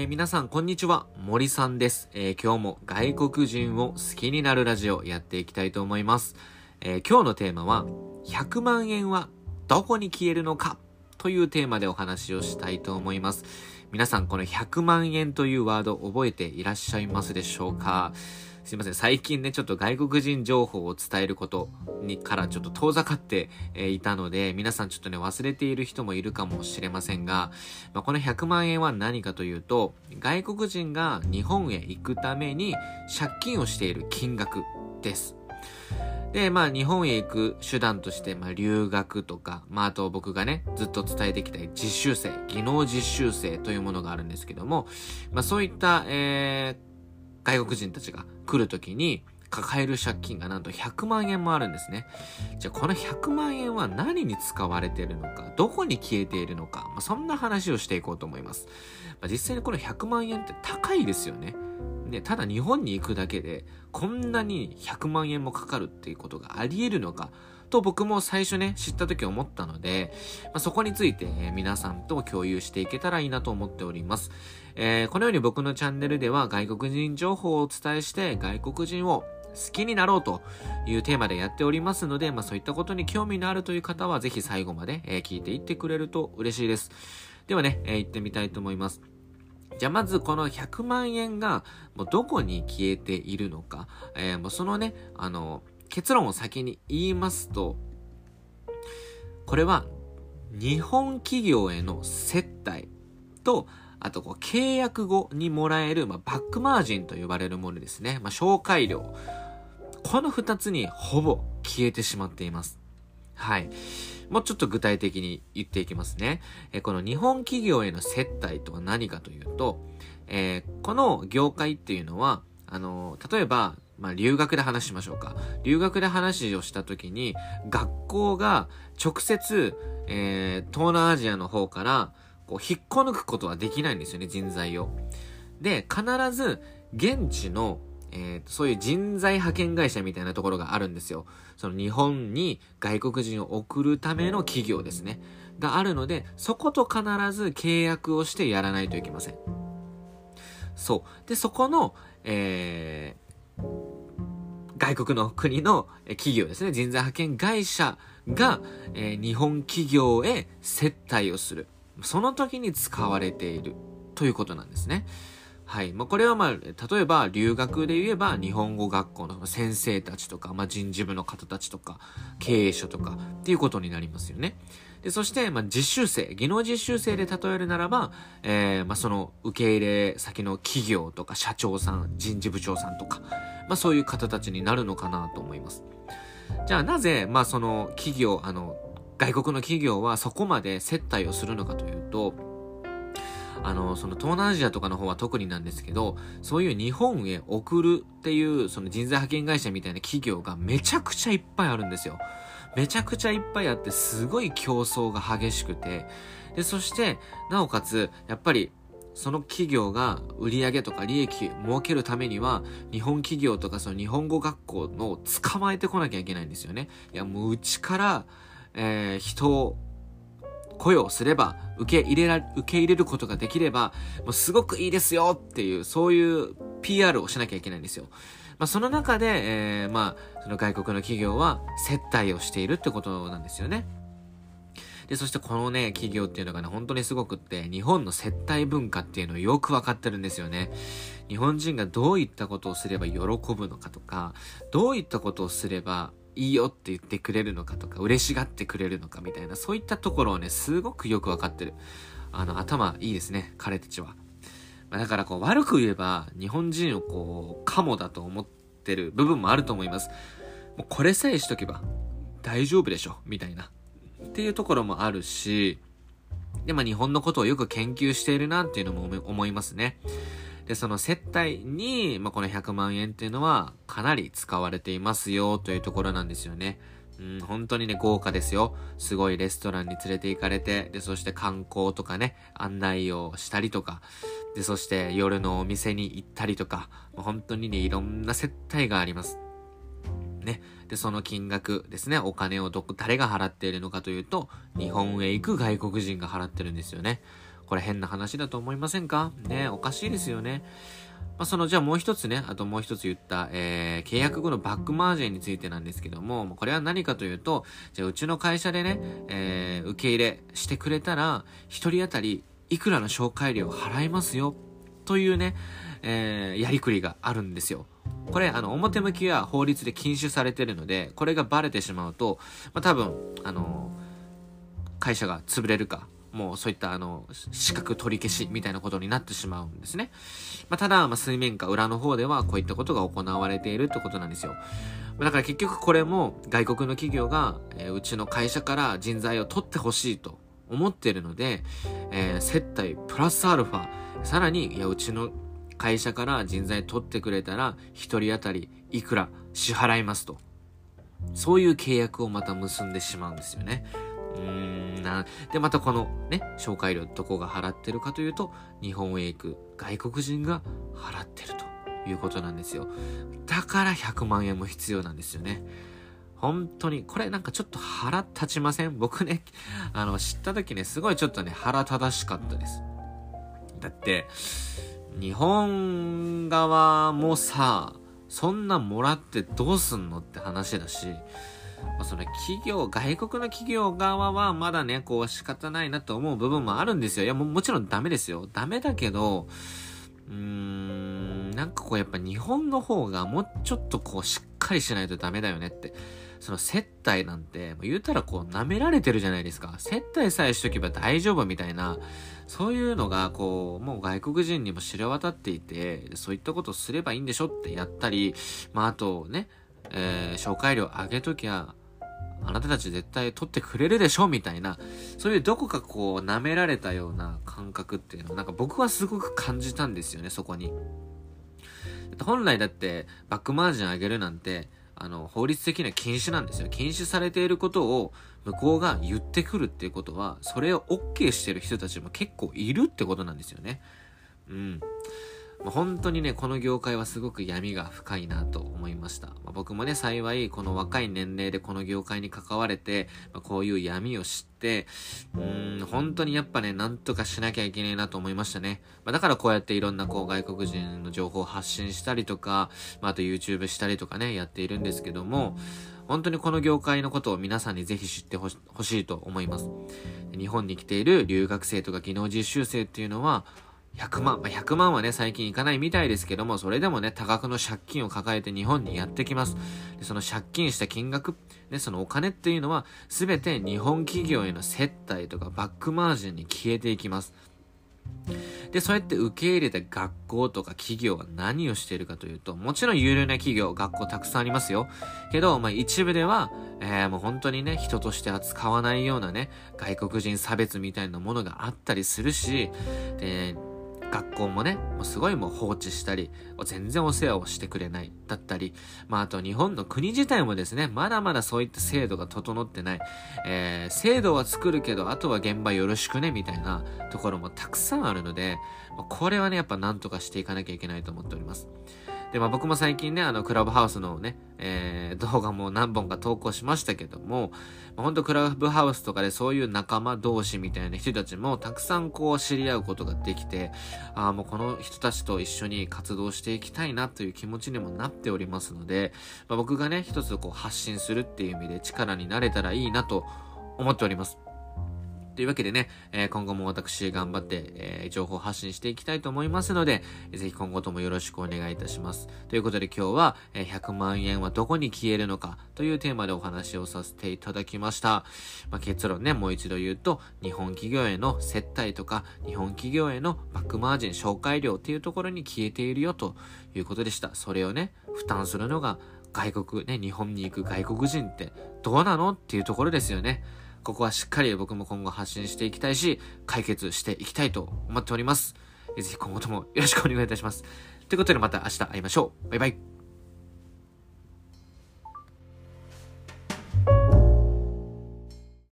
えー、皆さん、こんにちは。森さんです、えー、今日も外国人を好きになるラジオやっていきたいと思います。えー、今日のテーマは、100万円はどこに消えるのか？というテーマでお話をしたいと思います。皆さん、この100万円というワード覚えていらっしゃいますでしょうか？すいません。最近ね、ちょっと外国人情報を伝えることにからちょっと遠ざかって、いたので、皆さんちょっとね、忘れている人もいるかもしれませんが、まあ、この100万円は何かというと、外国人が日本へ行くために借金をしている金額です。で、まあ、日本へ行く手段として、まあ、留学とか、まあ、あと僕がね、ずっと伝えてきた実習生、技能実習生というものがあるんですけども、まあ、そういった、えー、外国人たちが来るときに抱える借金がなんと100万円もあるんですね。じゃあこの100万円は何に使われているのか、どこに消えているのか、まあ、そんな話をしていこうと思います。まあ、実際にこの100万円って高いですよね。ね、ただ日本に行くだけでこんなに100万円もかかるっていうことがあり得るのかと僕も最初ね、知った時思ったので、まあ、そこについて、え皆さんと共有していけたらいいなと思っております。えー、このように僕のチャンネルでは外国人情報をお伝えして外国人を好きになろうというテーマでやっておりますので、まあそういったことに興味のあるという方はぜひ最後まで、え、聞いていってくれると嬉しいです。ではね、えー、行ってみたいと思います。じゃあまずこの100万円がもうどこに消えているのか、えー、もうそのね、あの、結論を先に言いますと、これは日本企業への接待と、あとこう契約後にもらえる、まあ、バックマージンと呼ばれるものですね。まあ、紹介料。この二つにほぼ消えてしまっています。はい。もうちょっと具体的に言っていきますね。えこの日本企業への接待とは何かというと、えー、この業界っていうのは、あの例えば、まあ、留学で話しましょうか。留学で話をしたときに、学校が直接、えー、東南アジアの方から、こう、引っこ抜くことはできないんですよね、人材を。で、必ず、現地の、えー、そういう人材派遣会社みたいなところがあるんですよ。その日本に外国人を送るための企業ですね。があるので、そこと必ず契約をしてやらないといけません。そう。で、そこの、えー、外国の国の企業ですね、人材派遣会社が、えー、日本企業へ接待をする。その時に使われているということなんですね。はい。まあ、これはまあ、例えば留学で言えば日本語学校の先生たちとか、まあ、人事部の方たちとか、経営者とかっていうことになりますよね。で、そして、まあ、実習生、技能実習生で例えるならば、えー、まあ、その受け入れ先の企業とか社長さん、人事部長さんとか、まあ、そういう方たちになるのかなと思います。じゃあなぜ、まあ、その企業、あの、外国の企業はそこまで接待をするのかというと、あの、その東南アジアとかの方は特になんですけど、そういう日本へ送るっていう、その人材派遣会社みたいな企業がめちゃくちゃいっぱいあるんですよ。めちゃくちゃいっぱいあって、すごい競争が激しくて、で、そして、なおかつ、やっぱり、その企業が売り上げとか利益儲けるためには、日本企業とかその日本語学校の捕まえてこなきゃいけないんですよね。いや、もううちから、えー、人を雇用すれば、受け入れら、受け入れることができれば、もうすごくいいですよっていう、そういう PR をしなきゃいけないんですよ。まあ、その中で、えー、まあ、その外国の企業は接待をしているってことなんですよね。で、そしてこのね、企業っていうのがね、本当にすごくって、日本の接待文化っていうのをよくわかってるんですよね。日本人がどういったことをすれば喜ぶのかとか、どういったことをすればいいよって言ってくれるのかとか、嬉しがってくれるのかみたいな、そういったところをね、すごくよくわかってる。あの、頭いいですね、彼たちは。だからこう悪く言えば日本人をこうカモだと思ってる部分もあると思います。もうこれさえしとけば大丈夫でしょみたいな。っていうところもあるし、で、まあ日本のことをよく研究しているなっていうのも思いますね。で、その接待に、まあこの100万円っていうのはかなり使われていますよというところなんですよね。うん、本当にね、豪華ですよ。すごいレストランに連れて行かれて、で、そして観光とかね、案内をしたりとか、で、そして夜のお店に行ったりとか、本当にね、いろんな接待があります。ね。で、その金額ですね、お金をどこ、誰が払っているのかというと、日本へ行く外国人が払ってるんですよね。これ変な話だと思いませんか？ね、おかしいですよね。まあ、その、じゃあもう一つね、あともう一つ言った、えー、契約後のバックマージンについてなんですけども、これは何かというと、じゃあうちの会社でね、えー、受け入れしてくれたら、一人当たりいくらの紹介料払いますよ、というね、えー、やりくりがあるんですよ。これ、あの、表向きは法律で禁止されてるので、これがバレてしまうと、まあ、多分、あの、会社が潰れるか、もうそういったあの、資格取り消しみたいなことになってしまうんですね。まあ、ただ、まあ、水面下裏の方ではこういったことが行われているってことなんですよ。だから結局これも外国の企業が、え、うちの会社から人材を取ってほしいと思ってるので、えー、接待プラスアルファ、さらに、いや、うちの会社から人材取ってくれたら、一人当たりいくら支払いますと。そういう契約をまた結んでしまうんですよね。うーんな。で、またこのね、紹介料どこが払ってるかというと、日本へ行く外国人が払ってるということなんですよ。だから100万円も必要なんですよね。本当に、これなんかちょっと腹立ちません？僕ね、あの、知った時ね、すごいちょっとね、腹立たしかったです。だって、日本側もさ、そんなもらってどうすんのって話だし、まあ、その企業、外国の企業側はまだね、こう仕方ないなと思う部分もあるんですよ。いや、ももちろんダメですよ。ダメだけど、うーん、なんかこうやっぱ日本の方がもうちょっとこうしっかりしないとダメだよねって。その接待なんて、言うたらこう舐められてるじゃないですか。接待さえしとけば大丈夫みたいな、そういうのがこう、もう外国人にも知れ渡っていて、そういったことをすればいいんでしょってやったり、まああとね、えー、紹介料上げときゃ、あなたたち絶対取ってくれるでしょみたいな、そういうどこかこう舐められたような感覚っていうのをなんか僕はすごく感じたんですよね、そこに。本来だってバックマージン上げるなんて、あの、法律的には禁止なんですよ。禁止されていることを向こうが言ってくるっていうことは、それを OK してる人たちも結構いるってことなんですよね。うん。まあ、本当にね、この業界はすごく闇が深いなと思いました。まあ、僕もね、幸い、この若い年齢でこの業界に関われて、まあ、こういう闇を知って、うん、本当にやっぱね、なんとかしなきゃいけないなと思いましたね。ま、だからこうやっていろんなこう外国人の情報を発信したりとか、ま、あと YouTube したりとかね、やっているんですけども、本当にこの業界のことを皆さんにぜひ知ってほしいと思います。日本に来ている留学生とか技能実習生っていうのは、100万、まあ、100万はね、最近いかないみたいですけども、それでもね、多額の借金を抱えて日本にやってきます。でその借金した金額、ね、そのお金っていうのは、すべて日本企業への接待とかバックマージンに消えていきます。で、そうやって受け入れた学校とか企業は何をしているかというと、もちろん有料な企業、学校たくさんありますよ。けど、まあ一部では、えー、もう本当にね、人として扱わないようなね、外国人差別みたいなものがあったりするし、で、学校もね、もうすごいもう放置したり、全然お世話をしてくれない、だったり、まああと日本の国自体もですね、まだまだそういった制度が整ってない、えー、制度は作るけど、あとは現場よろしくね、みたいなところもたくさんあるので、これはね、やっぱなんとかしていかなきゃいけないと思っております。で、まあ僕も最近ね、あの、クラブハウスのね、えー、動画も何本か投稿しましたけども、まあ、ほんとクラブハウスとかでそういう仲間同士みたいな人たちもたくさんこう知り合うことができて、ああ、もうこの人たちと一緒に活動していきたいなという気持ちにもなっておりますので、まあ、僕がね、一つこう発信するっていう意味で力になれたらいいなと思っております。というわけでね、えー、今後も私頑張って、えー、情報発信していきたいと思いますので、ぜひ今後ともよろしくお願いいたします。ということで今日は、え、100万円はどこに消えるのかというテーマでお話をさせていただきました。まあ、結論ね、もう一度言うと、日本企業への接待とか、日本企業へのバックマージン紹介料っていうところに消えているよということでした。それをね、負担するのが外国、ね、日本に行く外国人ってどうなのっていうところですよね。ここはしっかり僕も今後発信していきたいし、解決していきたいと思っております。ぜひ今後ともよろしくお願いいたします。ということでまた明日会いましょう。バイバイ。